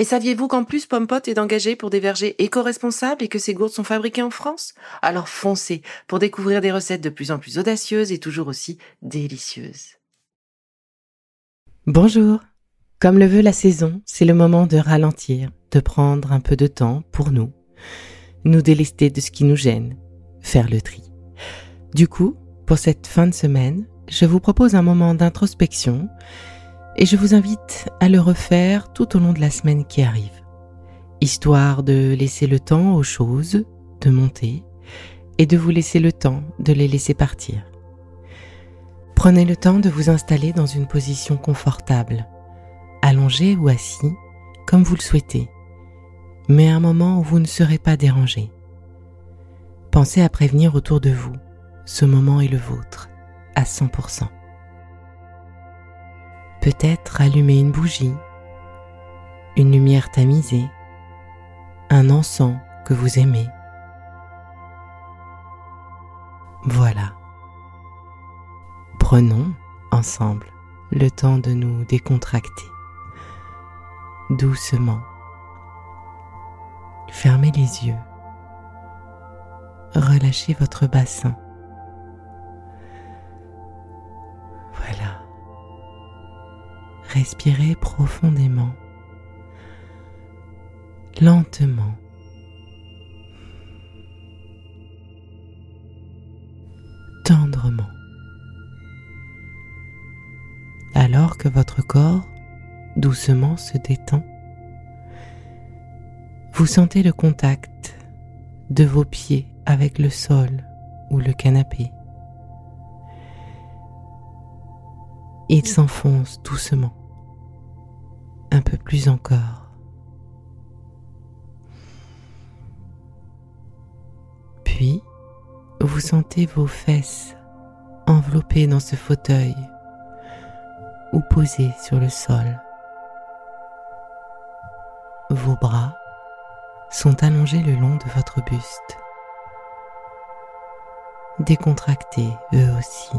Et saviez-vous qu'en plus Pompot est engagé pour des vergers éco-responsables et que ces gourdes sont fabriquées en France? Alors foncez pour découvrir des recettes de plus en plus audacieuses et toujours aussi délicieuses. Bonjour. Comme le veut la saison, c'est le moment de ralentir, de prendre un peu de temps pour nous, nous délester de ce qui nous gêne, faire le tri. Du coup, pour cette fin de semaine, je vous propose un moment d'introspection et je vous invite à le refaire tout au long de la semaine qui arrive, histoire de laisser le temps aux choses de monter et de vous laisser le temps de les laisser partir. Prenez le temps de vous installer dans une position confortable, allongé ou assis, comme vous le souhaitez, mais à un moment où vous ne serez pas dérangé. Pensez à prévenir autour de vous, ce moment est le vôtre, à 100%. Peut-être allumer une bougie, une lumière tamisée, un encens que vous aimez. Voilà. Prenons ensemble le temps de nous décontracter. Doucement. Fermez les yeux. Relâchez votre bassin. Respirez profondément, lentement. tendrement. Alors que votre corps doucement se détend, vous sentez le contact de vos pieds avec le sol ou le canapé. Il s'enfonce doucement un peu plus encore. Puis, vous sentez vos fesses enveloppées dans ce fauteuil ou posées sur le sol. Vos bras sont allongés le long de votre buste, décontractés eux aussi.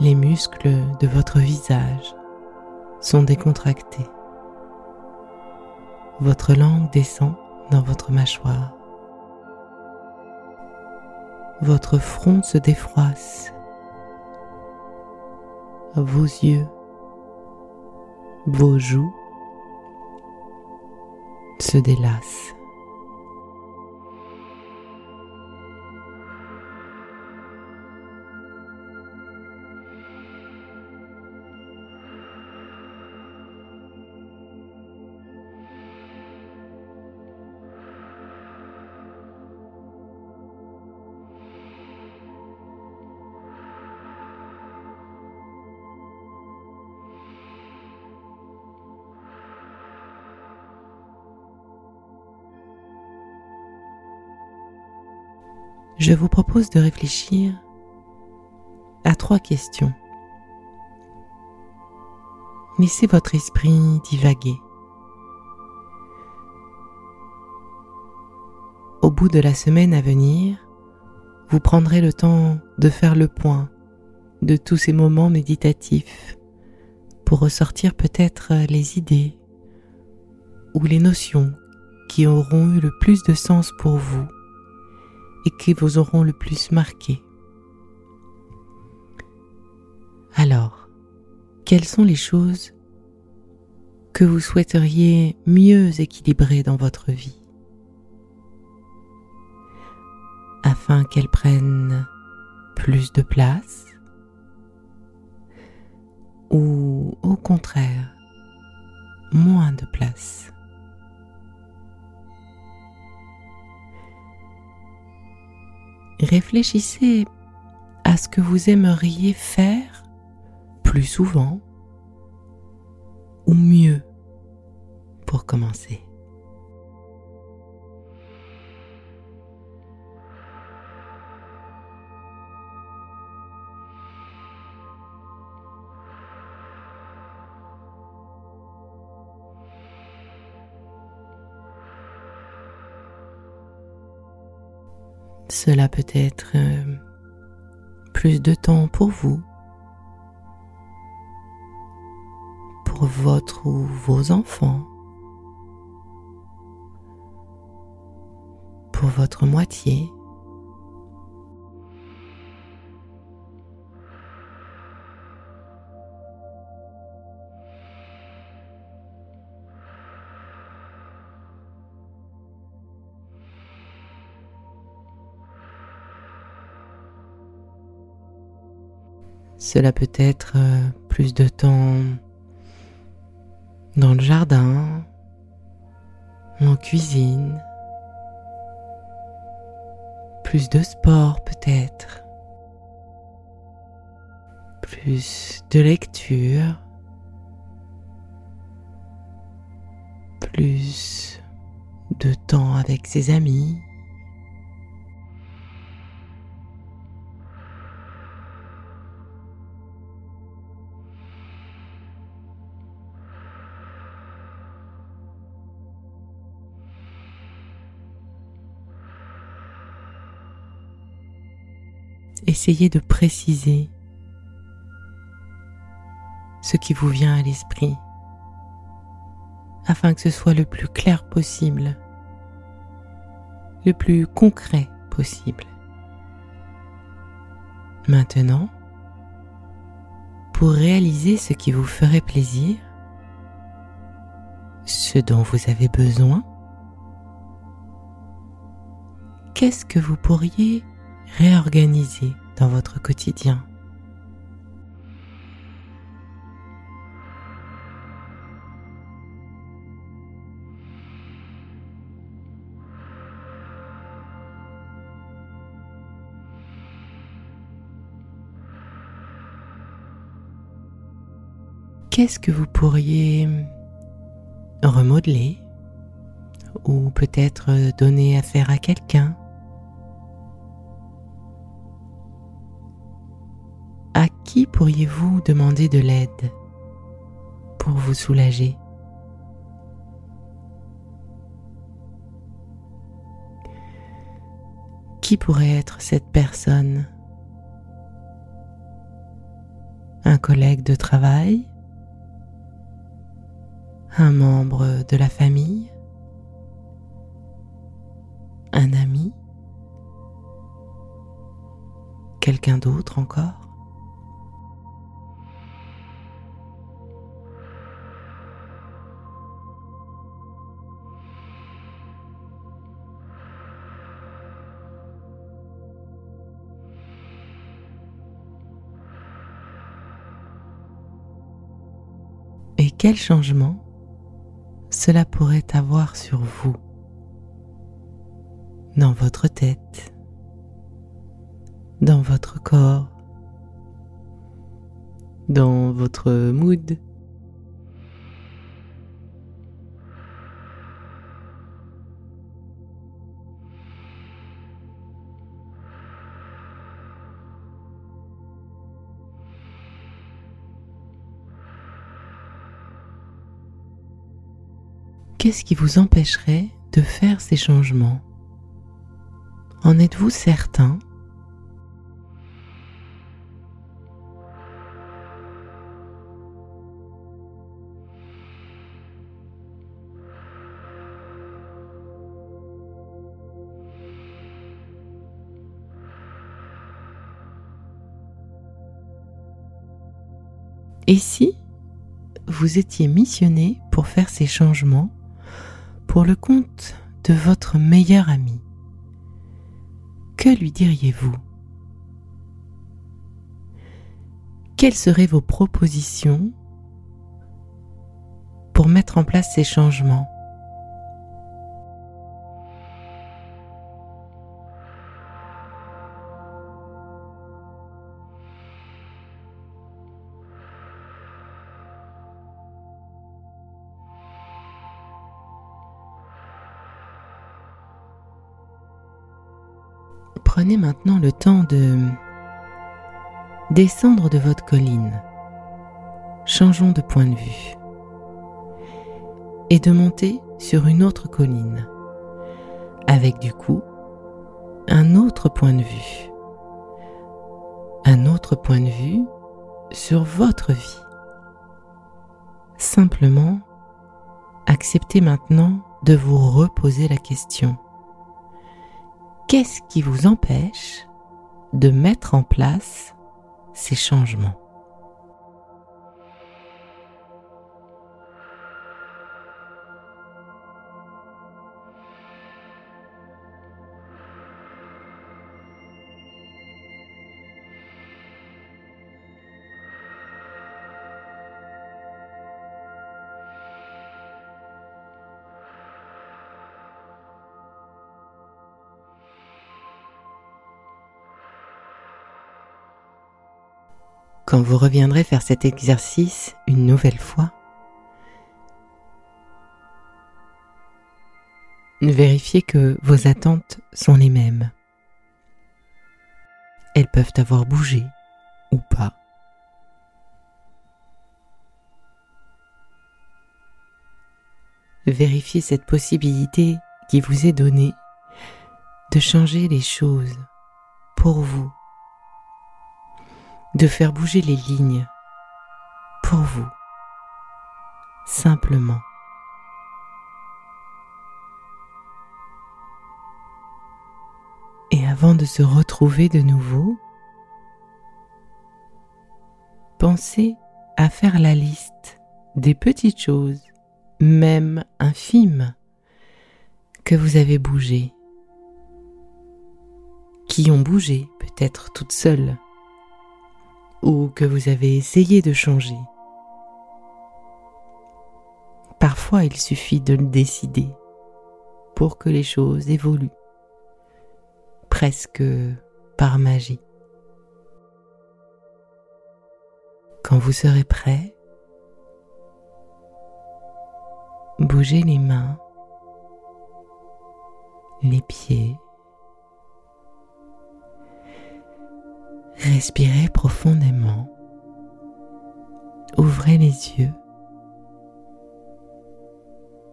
Les muscles de votre visage sont décontractés. Votre langue descend dans votre mâchoire. Votre front se défroisse. Vos yeux, vos joues se délassent. Je vous propose de réfléchir à trois questions. Laissez votre esprit divaguer. Au bout de la semaine à venir, vous prendrez le temps de faire le point de tous ces moments méditatifs pour ressortir peut-être les idées ou les notions qui auront eu le plus de sens pour vous et qui vous auront le plus marqué. Alors, quelles sont les choses que vous souhaiteriez mieux équilibrer dans votre vie afin qu'elles prennent plus de place ou au contraire moins de place? Réfléchissez à ce que vous aimeriez faire plus souvent ou mieux pour commencer. Cela peut être euh, plus de temps pour vous, pour votre ou vos enfants, pour votre moitié. Cela peut être euh, plus de temps dans le jardin, en cuisine, plus de sport peut-être, plus de lecture, plus de temps avec ses amis. Essayez de préciser ce qui vous vient à l'esprit afin que ce soit le plus clair possible, le plus concret possible. Maintenant, pour réaliser ce qui vous ferait plaisir, ce dont vous avez besoin, qu'est-ce que vous pourriez réorganiser dans votre quotidien. Qu'est-ce que vous pourriez remodeler ou peut-être donner à faire à quelqu'un qui pourriez-vous demander de l'aide pour vous soulager? Qui pourrait être cette personne? Un collègue de travail? Un membre de la famille? Un ami? Quelqu'un d'autre encore? Quel changement cela pourrait avoir sur vous, dans votre tête, dans votre corps, dans votre mood? Qu'est-ce qui vous empêcherait de faire ces changements? En êtes-vous certain? Et si vous étiez missionné pour faire ces changements? pour le compte de votre meilleur ami, que lui diriez-vous? Quelles seraient vos propositions pour mettre en place ces changements? Prenez maintenant le temps de descendre de votre colline. Changeons de point de vue. Et de monter sur une autre colline. Avec du coup un autre point de vue. Un autre point de vue sur votre vie. Simplement, acceptez maintenant de vous reposer la question. Qu'est-ce qui vous empêche de mettre en place ces changements? Quand vous reviendrez faire cet exercice une nouvelle fois, vérifiez que vos attentes sont les mêmes. Elles peuvent avoir bougé ou pas. Vérifiez cette possibilité qui vous est donnée de changer les choses pour vous de faire bouger les lignes pour vous, simplement. Et avant de se retrouver de nouveau, pensez à faire la liste des petites choses, même infimes, que vous avez bougées, qui ont bougé peut-être toutes seules ou que vous avez essayé de changer. Parfois il suffit de le décider pour que les choses évoluent, presque par magie. Quand vous serez prêt, bougez les mains, les pieds, Respirez profondément. Ouvrez les yeux.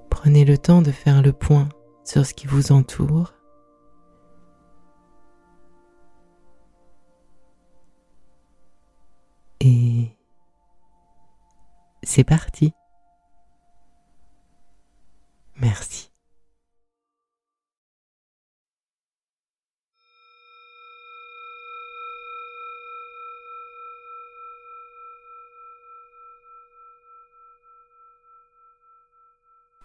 Prenez le temps de faire le point sur ce qui vous entoure. Et c'est parti.